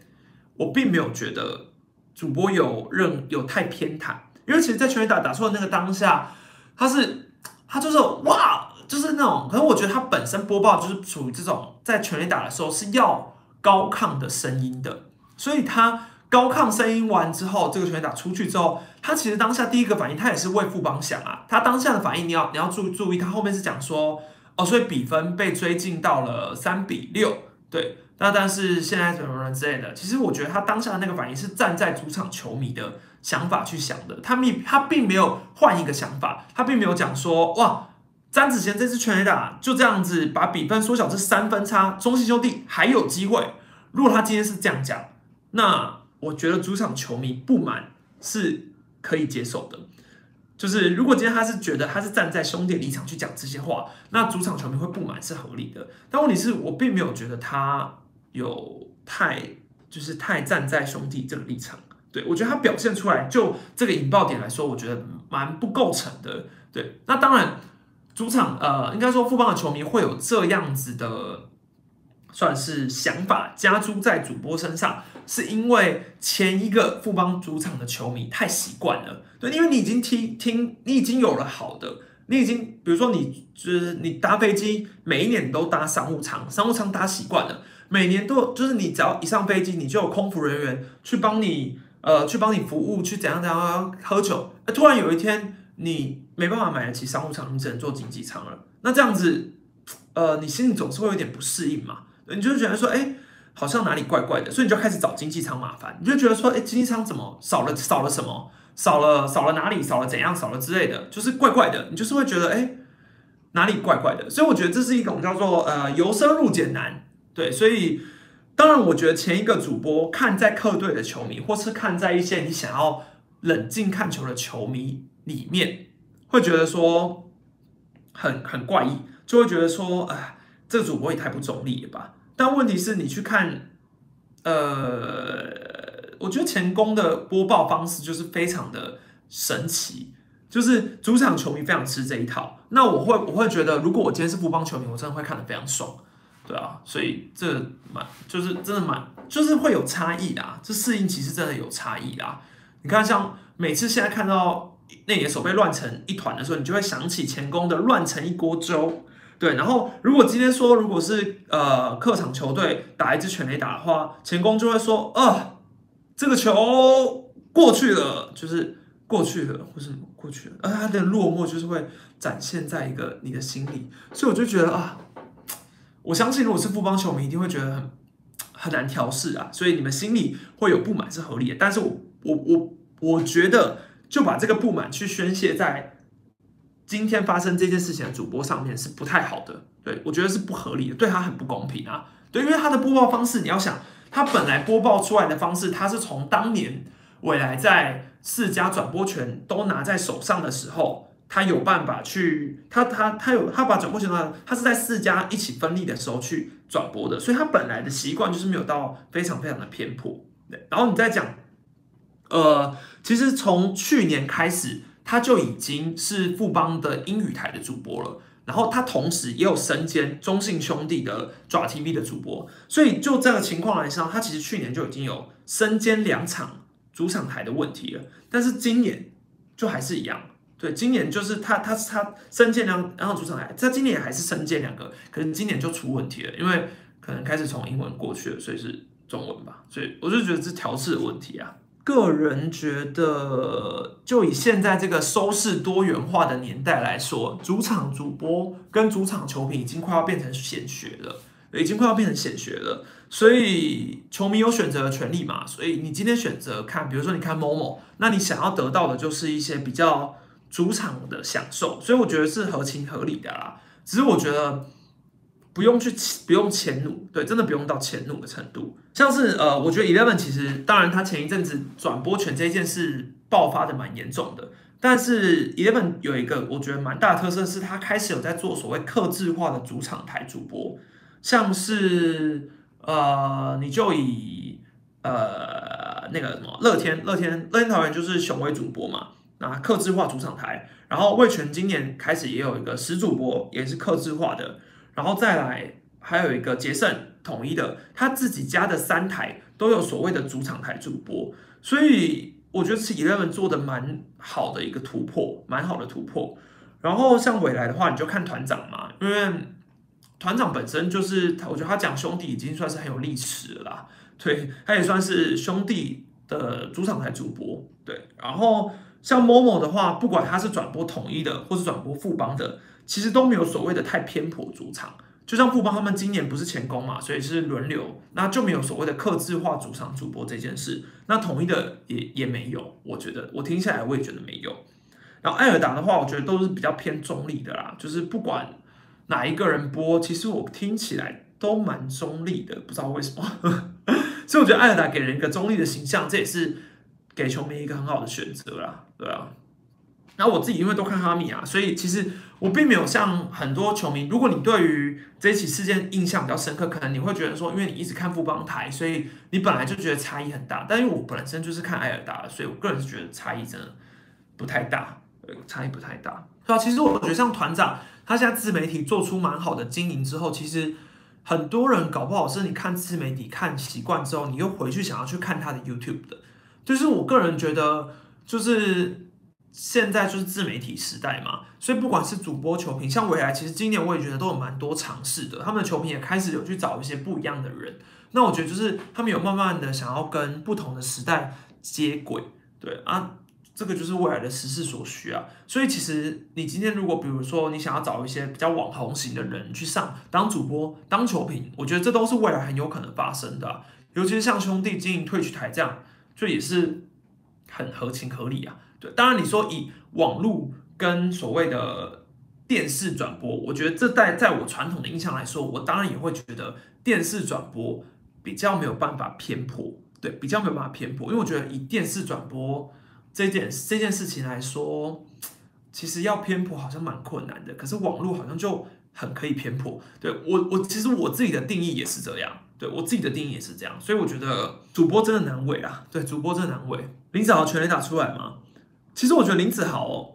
我并没有觉得主播有任有太偏袒，因为其实，在全雷达打错的那个当下，他是他就是哇。就是那种，可是我觉得他本身播报就是属于这种在全力打的时候是要高亢的声音的，所以他高亢声音完之后，这个全力打出去之后，他其实当下第一个反应，他也是为副帮想啊，他当下的反应你要你要注注意，他后面是讲说哦，所以比分被追进到了三比六，对，那但是现在怎么么之类的，其实我觉得他当下的那个反应是站在主场球迷的想法去想的，他并他并没有换一个想法，他并没有讲说哇。詹子贤这次全垒打就这样子把比分缩小至三分差，中信兄弟还有机会。如果他今天是这样讲，那我觉得主场球迷不满是可以接受的。就是如果今天他是觉得他是站在兄弟立场去讲这些话，那主场球迷会不满是合理的。但问题是我并没有觉得他有太就是太站在兄弟这个立场。对我觉得他表现出来就这个引爆点来说，我觉得蛮不构成的。对，那当然主场呃，应该说富邦的球迷会有这样子的算是想法加诸在主播身上。是因为前一个富邦主场的球迷太习惯了，对，因为你已经听听，你已经有了好的，你已经，比如说你就是你搭飞机，每一年都搭商务舱，商务舱搭习惯了，每年都就是你只要一上飞机，你就有空服人员去帮你，呃，去帮你服务，去怎样怎样喝酒，突然有一天你没办法买得起商务舱，你只能坐经济舱了，那这样子，呃，你心里总是会有点不适应嘛，你就觉得说，哎。好像哪里怪怪的，所以你就开始找经济舱麻烦，你就觉得说，哎，经济舱怎么少了少了什么，少了少了哪里，少了怎样，少了之类的，就是怪怪的，你就是会觉得，哎，哪里怪怪的。所以我觉得这是一种叫做呃由深入简难，对。所以当然，我觉得前一个主播看在客队的球迷，或是看在一些你想要冷静看球的球迷里面，会觉得说很很怪异，就会觉得说，哎，这主播也太不中立了吧。但问题是你去看，呃，我觉得前攻的播报方式就是非常的神奇，就是主场球迷非常吃这一套。那我会我会觉得，如果我今天是不帮球迷，我真的会看得非常爽，对啊，所以这蛮就是真的蛮就是会有差异的，这适应其实真的有差异的。你看，像每次现在看到那野手被乱成一团的时候，你就会想起前攻的乱成一锅粥。对，然后如果今天说，如果是呃客场球队打一支全垒打的话，前攻就会说，啊，这个球过去了，就是过去了，或是过去了，而他的落寞就是会展现在一个你的心里，所以我就觉得啊，我相信如果是富邦球迷，一定会觉得很很难调试啊，所以你们心里会有不满是合理的，但是我我我我觉得就把这个不满去宣泄在。今天发生这件事情的主播上面是不太好的，对我觉得是不合理的，对他很不公平啊。对，因为他的播报方式，你要想，他本来播报出来的方式，他是从当年未来在四家转播权都拿在手上的时候，他有办法去，他他他有他把转播权拿，他是在四家一起分立的时候去转播的，所以他本来的习惯就是没有到非常非常的偏颇。对，然后你再讲，呃，其实从去年开始。他就已经是富邦的英语台的主播了，然后他同时也有身兼中信兄弟的爪 TV 的主播，所以就这个情况来说，他其实去年就已经有身兼两场主场台的问题了，但是今年就还是一样，对，今年就是他他他身兼两两场主场台，他今年还是身兼两个，可能今年就出问题了，因为可能开始从英文过去了，所以是中文吧，所以我就觉得是调试的问题啊。个人觉得，就以现在这个收视多元化的年代来说，主场主播跟主场球评已经快要变成显学了，已经快要变成显学了。所以球迷有选择的权利嘛？所以你今天选择看，比如说你看某某，那你想要得到的就是一些比较主场的享受，所以我觉得是合情合理的啦。只是我觉得。不用去不用迁怒，对，真的不用到迁怒的程度。像是呃，我觉得 Eleven 其实，当然他前一阵子转播权这件事爆发的蛮严重的，但是 Eleven 有一个我觉得蛮大的特色，是他开始有在做所谓克制化的主场台主播，像是呃，你就以呃那个什么乐天乐天乐天桃园就是雄威主播嘛，那克制化主场台，然后味全今年开始也有一个实主播，也是克制化的。然后再来，还有一个杰盛统一的，他自己家的三台都有所谓的主场台主播，所以我觉得是 Eleven 做的蛮好的一个突破，蛮好的突破。然后像未来的话，你就看团长嘛，因为团长本身就是，我觉得他讲兄弟已经算是很有历史了，啦，对，他也算是兄弟的主场台主播，对。然后像某某的话，不管他是转播统一的，或是转播富邦的。其实都没有所谓的太偏颇主场，就像富邦他们今年不是前攻嘛，所以是轮流，那就没有所谓的克制化主场主播这件事。那统一的也也没有，我觉得我听下来我也觉得没有。然后艾尔达的话，我觉得都是比较偏中立的啦，就是不管哪一个人播，其实我听起来都蛮中立的，不知道为什么。所以我觉得艾尔达给人一个中立的形象，这也是给球迷一个很好的选择啦，对啊。然后我自己因为都看哈密啊，所以其实我并没有像很多球迷，如果你对于这起事件印象比较深刻，可能你会觉得说，因为你一直看富邦台，所以你本来就觉得差异很大。但因为我本身就是看艾尔达，所以我个人是觉得差异真的不太大，呃，差异不太大。对啊，其实我觉得像团长他现在自媒体做出蛮好的经营之后，其实很多人搞不好是你看自媒体看习惯之后，你又回去想要去看他的 YouTube 的。就是我个人觉得，就是现在就是自媒体时代嘛，所以不管是主播球评，像未来，其实今年我也觉得都有蛮多尝试的。他们的球评也开始有去找一些不一样的人。那我觉得就是他们有慢慢的想要跟不同的时代接轨，对啊，这个就是未来的时势所需啊。所以其实你今天如果比如说你想要找一些比较网红型的人去上当主播、当球评，我觉得这都是未来很有可能发生的。尤其是像兄弟经营退去台这样。就也是很合情合理啊，当然你说以网络跟所谓的电视转播，我觉得这在在我传统的印象来说，我当然也会觉得电视转播比较没有办法偏颇，对，比较没有办法偏颇，因为我觉得以电视转播这件这件事情来说，其实要偏颇好像蛮困难的，可是网络好像就很可以偏颇，对我我其实我自己的定义也是这样。对我自己的定义也是这样，所以我觉得主播真的难为啊。对，主播真的难为。林子豪全垒打出来吗？其实我觉得林子豪，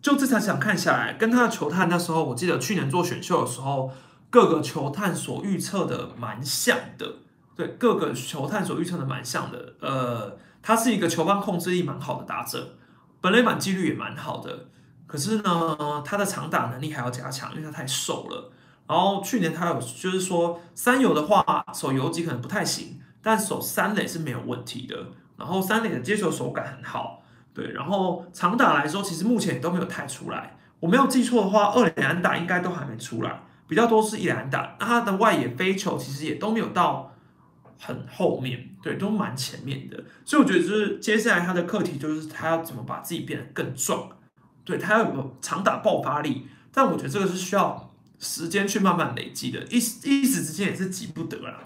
就这场想看下来，跟他的球探那时候，我记得去年做选秀的时候，各个球探所预测的蛮像的。对，各个球探所预测的蛮像的。呃，他是一个球棒控制力蛮好的打者，本垒板几率也蛮好的。可是呢，他的长打能力还要加强，因为他太瘦了。然后去年他有就是说三游的话守游击可能不太行，但守三垒是没有问题的。然后三垒的接球手感很好，对。然后长打来说，其实目前也都没有太出来。我没有记错的话，二垒安打应该都还没出来，比较多是一垒安打。那他的外野飞球其实也都没有到很后面，对，都蛮前面的。所以我觉得就是接下来他的课题就是他要怎么把自己变得更壮，对他要有长打爆发力。但我觉得这个是需要。时间去慢慢累积的，一一时之间也是急不得啦。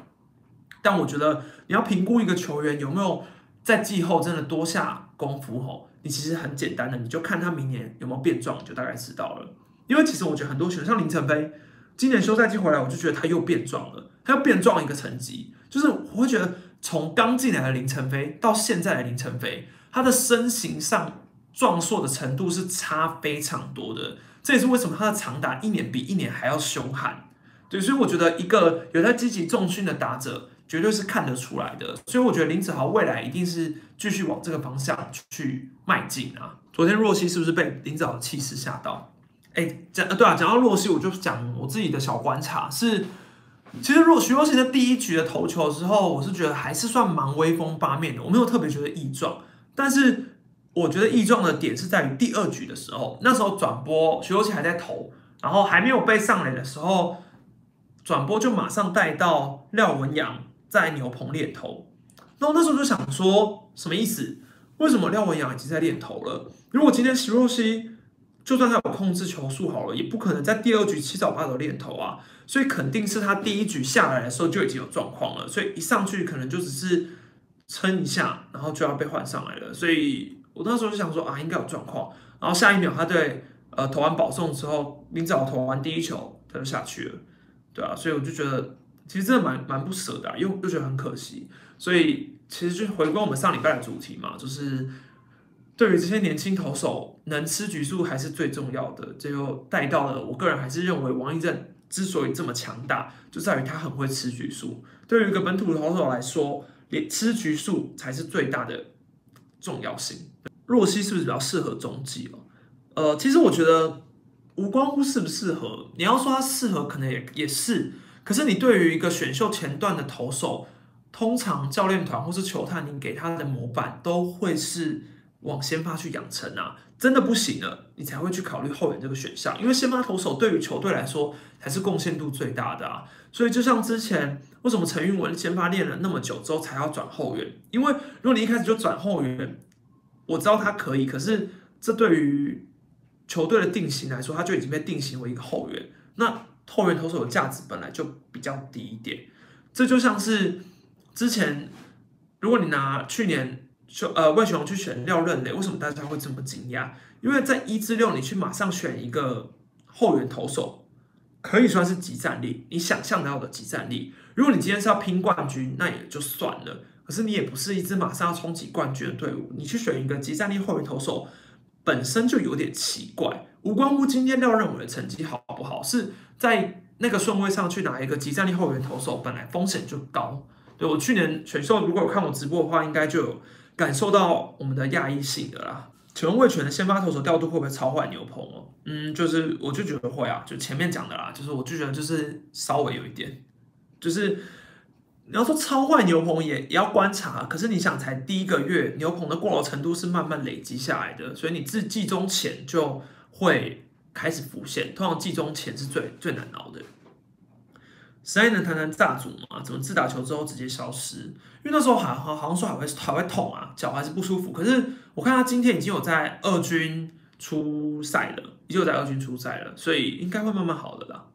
但我觉得你要评估一个球员有没有在季后真的多下功夫吼，你其实很简单的，你就看他明年有没有变壮，就大概知道了。因为其实我觉得很多球员，像林晨飞，今年休赛季回来，我就觉得他又变壮了，他又变壮一个层级。就是我会觉得从刚进来的林晨飞到现在的林晨飞，他的身形上壮硕的程度是差非常多的。这也是为什么他的长打一年比一年还要凶悍，对，所以我觉得一个有在积极重训的打者，绝对是看得出来的。所以我觉得林子豪未来一定是继续往这个方向去迈进啊。昨天若曦是不是被林子豪气势吓到？哎，讲对啊，讲到若曦，我就讲我自己的小观察是，其实若徐若曦在第一局的投球的时候，我是觉得还是算蛮威风八面的，我没有特别觉得异状，但是。我觉得异状的点是在于第二局的时候，那时候转播徐若曦还在投，然后还没有被上垒的时候，转播就马上带到廖文阳在牛棚练投。那我那时候就想说，什么意思？为什么廖文阳已经在练投了？如果今天徐若曦就算他有控制球速好了，也不可能在第二局七早八早练投啊。所以肯定是他第一局下来的时候就已经有状况了，所以一上去可能就只是撑一下，然后就要被换上来了。所以。我那时候就想说啊，应该有状况。然后下一秒，他对呃投完保送之后，林子豪投完第一球，他就下去了，对啊，所以我就觉得其实真的蛮蛮不舍的，又又觉得很可惜。所以其实就回归我们上礼拜的主题嘛，就是对于这些年轻投手，能吃局数还是最重要的。这又带到了，我个人还是认为王一正之所以这么强大，就在于他很会吃局数。对于一个本土投手来说，连吃局数才是最大的重要性。若曦是不是比较适合中继哦？呃，其实我觉得无关乎适不适合。你要说他适合，可能也也是。可是你对于一个选秀前段的投手，通常教练团或是球探，你给他的模板都会是往先发去养成啊。真的不行了，你才会去考虑后援这个选项。因为先发投手对于球队来说才是贡献度最大的啊。所以就像之前为什么陈运文先发练了那么久之后才要转后援？因为如果你一开始就转后援，我知道他可以，可是这对于球队的定型来说，他就已经被定型为一个后援。那后援投手的价值本来就比较低一点。这就像是之前，如果你拿去年就呃魏雄去选廖任磊，为什么大家会这么惊讶？因为在一至六，你去马上选一个后援投手，可以算是集战力，你想象得到的集战力。如果你今天是要拼冠军，那也就算了。可是你也不是一支马上要冲击冠军的队伍，你去选一个集战力后援投手，本身就有点奇怪。无关乎今天廖任伟的成绩好不好，是在那个顺位上去拿一个极战力后援投手，本来风险就高。对我去年选秀，如果有看我直播的话，应该就有感受到我们的亚裔性的啦。请问魏权的先发投手调度会不会超坏牛棚哦？嗯，就是我就觉得会啊，就前面讲的啦，就是我就觉得就是稍微有一点，就是你要说超坏牛棚也也要观察，可是你想才第一个月牛棚的过劳程度是慢慢累积下来的，所以你自季中前就会开始浮现，通常季中前是最最难熬的。谁能谈谈炸组吗？怎么自打球之后直接消失？因为那时候好好好像说还会还会痛啊，脚还是不舒服。可是我看他今天已经有在二军出赛了，已经有在二军出赛了，所以应该会慢慢好的啦。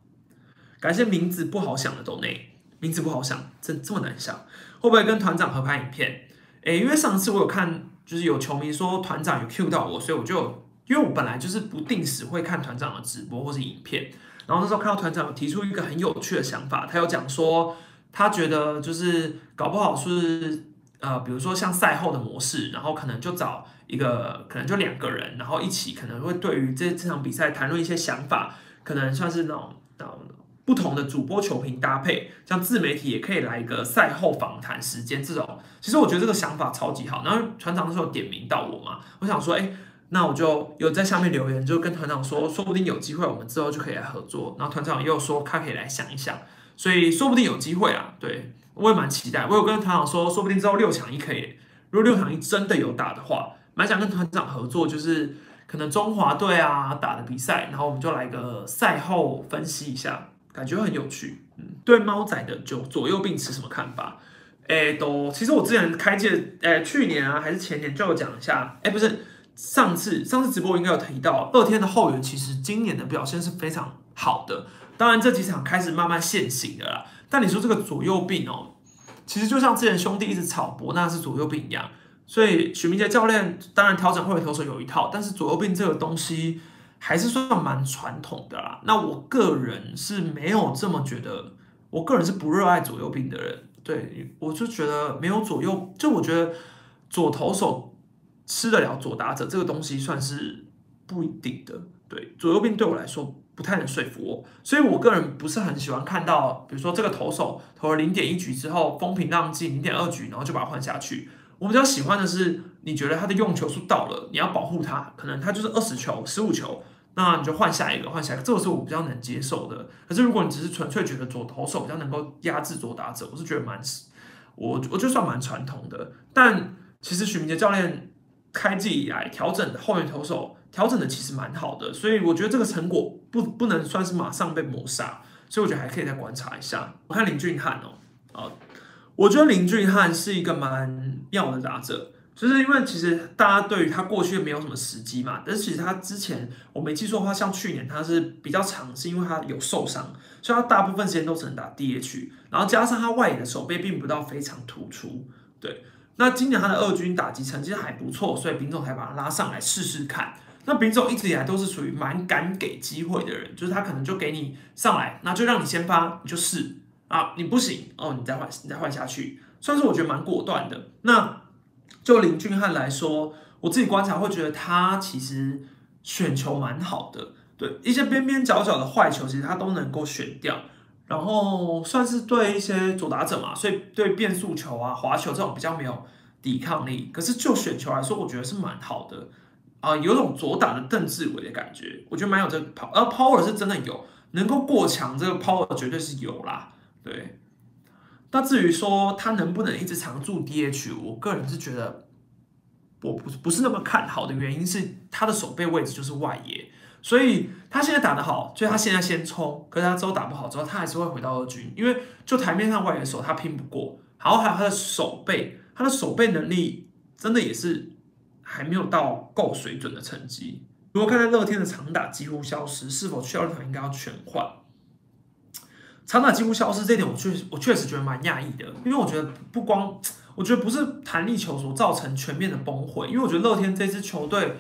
感谢名字不好想的豆内，名字不好想，这这么难想，会不会跟团长合拍影片？诶，因为上次我有看，就是有球迷说团长有 Q 到我，所以我就因为我本来就是不定时会看团长的直播或是影片。然后那时候看到团长提出一个很有趣的想法，他有讲说，他觉得就是搞不好是呃，比如说像赛后的模式，然后可能就找一个，可能就两个人，然后一起可能会对于这这场比赛谈论一些想法，可能算是那种不同的主播球评搭配，像自媒体也可以来一个赛后访谈时间这种。其实我觉得这个想法超级好。然后团长那时候点名到我嘛，我想说，哎。那我就有在下面留言，就跟团长说，说不定有机会，我们之后就可以来合作。然后团长又说他可以来想一想，所以说不定有机会啊。对我也蛮期待。我有跟团长说，说不定之后六强一可以，如果六强一真的有打的话，蛮想跟团长合作，就是可能中华队啊打的比赛，然后我们就来个赛后分析一下，感觉很有趣。嗯，对猫仔的就左右并持什么看法？哎，都其实我之前开届，哎，去年啊还是前年就有讲一下，哎，不是。上次上次直播应该有提到，二天的后援其实今年的表现是非常好的。当然这几场开始慢慢现形的啦。但你说这个左右病哦，其实就像之前兄弟一直炒博那是左右病一样。所以许明杰教练当然调整后援投手有一套，但是左右病这个东西还是算蛮传统的啦。那我个人是没有这么觉得，我个人是不热爱左右病的人。对我就觉得没有左右，就我觉得左投手。吃得了左打者这个东西算是不一定的，对左右兵对我来说不太能说服我，所以我个人不是很喜欢看到，比如说这个投手投了零点一局之后风平浪静零点二局，然后就把它换下去。我比较喜欢的是，你觉得他的用球数到了，你要保护他，可能他就是二十球、十五球，那你就换下一个，换下一个，这个是我比较能接受的。可是如果你只是纯粹觉得左投手比较能够压制左打者，我是觉得蛮，我我就算蛮传统的。但其实许明杰教练。开季以来调整的后援投手调整的其实蛮好的，所以我觉得这个成果不不能算是马上被抹杀，所以我觉得还可以再观察一下。我看林俊翰哦，啊，我觉得林俊翰是一个蛮妙的打者，就是因为其实大家对于他过去没有什么时机嘛，但是其实他之前我没记错的话，像去年他是比较长，是因为他有受伤，所以他大部分时间都只能打 DH，然后加上他外野的手背并不到非常突出，对。那今年他的二军打击成绩还不错，所以丙总才把他拉上来试试看。那丙总一直以来都是属于蛮敢给机会的人，就是他可能就给你上来，那就让你先发，你就试啊，你不行哦，你再换，你再换下去，算是我觉得蛮果断的。那就林俊汉来说，我自己观察会觉得他其实选球蛮好的，对一些边边角角的坏球，其实他都能够选掉。然后算是对一些左打者嘛，所以对变速球啊、滑球这种比较没有抵抗力。可是就选球来说，我觉得是蛮好的啊，有种左打的邓志伟的感觉，我觉得蛮有这个跑，而 power 是真的有，能够过强，这个 power 绝对是有啦。对，那至于说他能不能一直常驻 DH，我个人是觉得我不不是那么看好的原因是他的手背位置就是外野。所以他现在打得好，所以他现在先冲。可是他之后打不好之后，他还是会回到二军，因为就台面上外援手他拼不过。然后还有他的手背，他的手背能力真的也是还没有到够水准的成绩。如果看在乐天的长打几乎消失，是否去二团应该要全换？长打几乎消失这点，我确我确实觉得蛮讶异的，因为我觉得不光我觉得不是弹力球所造成全面的崩溃，因为我觉得乐天这支球队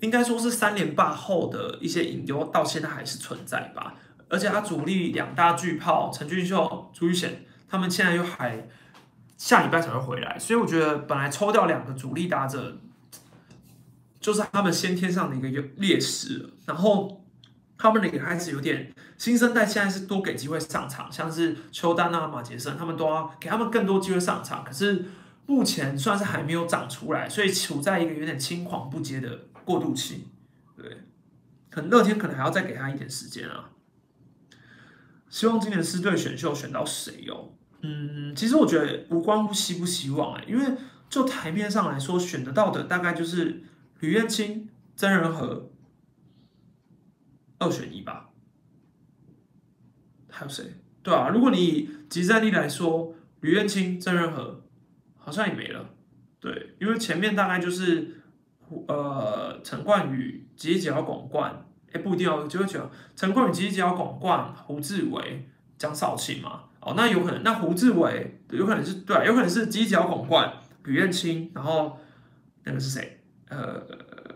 应该说是三连霸后的一些隐忧到现在还是存在吧。而且他主力两大巨炮陈俊秀、朱玉贤，他们现在又还下礼拜才会回来，所以我觉得本来抽掉两个主力打者，就是他们先天上的一个劣势，然后。他们也开始有点新生代，现在是多给机会上场，像是邱丹啊、马杰森，他们都要给他们更多机会上场。可是目前算是还没有长出来，所以处在一个有点青黄不接的过渡期。对，可能乐天可能还要再给他一点时间啊。希望今年四队选秀选到谁哟？嗯，其实我觉得无关乎希不希望哎，因为就台面上来说，选得到的大概就是吕彦青、曾仁和。二选一吧，还有谁？对啊，如果你以集战力来说，吕彦青、曾仁和好像也没了。对，因为前面大概就是呃陈冠宇、吉吉奥广冠，哎不一定哦，就会讲陈冠宇、吉吉奥广冠、胡志伟、江少庆嘛。哦，那有可能，那胡志伟有可能是对，有可能是吉吉奥广冠、吕彦青，然后那个是谁？呃，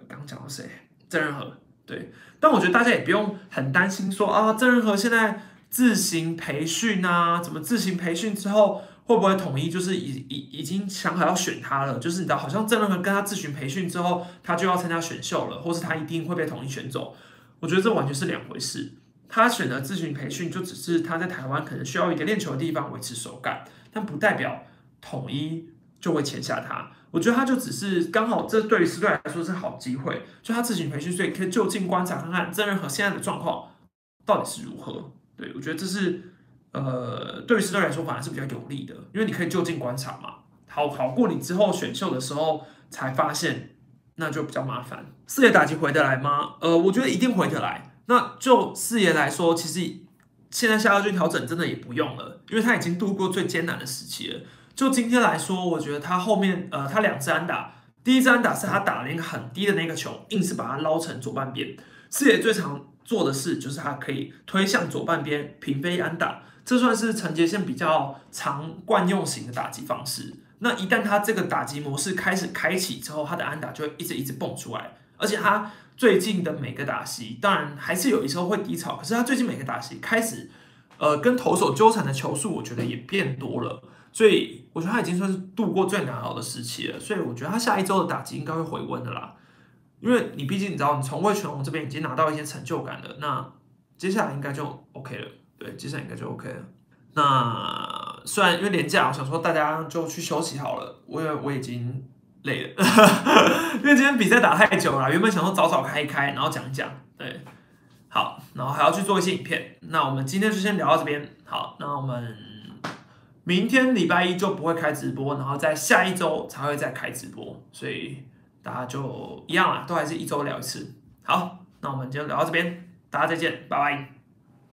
刚讲到谁？郑仁和。对，但我觉得大家也不用很担心，说啊，郑仁和现在自行培训啊，怎么自行培训之后会不会统一就是已已已经想好要选他了？就是你知道，好像郑仁和跟他咨询培训之后，他就要参加选秀了，或是他一定会被统一选走？我觉得这完全是两回事。他选择咨询培训，就只是他在台湾可能需要一个练球的地方维持手感，但不代表统一就会签下他。我觉得他就只是刚好，这对于师队来说是好机会，就他自行培训，所以可以就近观察看看郑仁和现在的状况到底是如何。对我觉得这是呃，对于师队来说反而是比较有利的，因为你可以就近观察嘛。好好过你之后选秀的时候才发现，那就比较麻烦。四爷打击回得来吗？呃，我觉得一定回得来。那就四爷来说，其实现在下腰军调整真的也不用了，因为他已经度过最艰难的时期了。就今天来说，我觉得他后面，呃，他两支安打，第一支安打是他打了一个很低的那个球，硬是把它捞成左半边。四野最常做的事就是他可以推向左半边平飞安打，这算是陈杰宪比较常惯用型的打击方式。那一旦他这个打击模式开始开启之后，他的安打就会一直一直蹦出来。而且他最近的每个打席，当然还是有一时候会低潮，可是他最近每个打席开始，呃，跟投手纠缠的球数，我觉得也变多了。所以我觉得他已经算是度过最难熬的时期了，所以我觉得他下一周的打击应该会回温的啦。因为你毕竟你知道，你从魏全龙这边已经拿到一些成就感了，那接下来应该就 OK 了。对，接下来应该就 OK 了。那虽然因为年假，我想说大家就去休息好了，我也我已经累了，因为今天比赛打太久了，原本想说早早开一开，然后讲一讲，对，好，然后还要去做一些影片。那我们今天就先聊到这边，好，那我们。明天礼拜一就不会开直播，然后在下一周才会再开直播，所以大家就一样啦，都还是一周聊一次。好，那我们今天聊到这边，大家再见，拜拜。